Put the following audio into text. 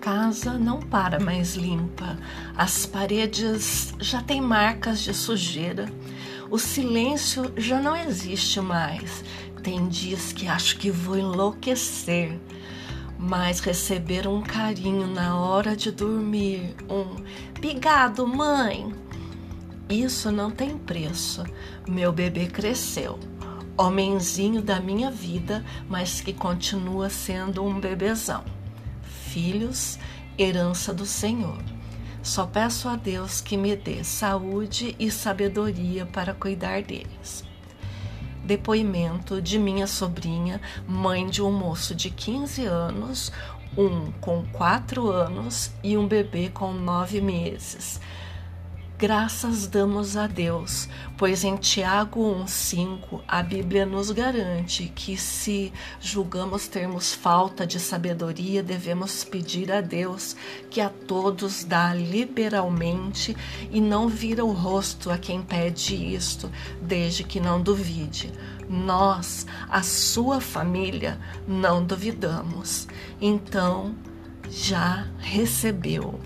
casa não para mais limpa. As paredes já têm marcas de sujeira. O silêncio já não existe mais. Tem dias que acho que vou enlouquecer. Mas receber um carinho na hora de dormir, um pigado, mãe, isso não tem preço. Meu bebê cresceu homenzinho da minha vida, mas que continua sendo um bebezão. Filhos, herança do Senhor. Só peço a Deus que me dê saúde e sabedoria para cuidar deles. Depoimento de minha sobrinha, mãe de um moço de 15 anos, um com 4 anos e um bebê com 9 meses Graças damos a Deus, pois em Tiago 1,5 a Bíblia nos garante que se julgamos termos falta de sabedoria, devemos pedir a Deus que a todos dá liberalmente e não vira o rosto a quem pede isto, desde que não duvide. Nós, a sua família, não duvidamos. Então, já recebeu.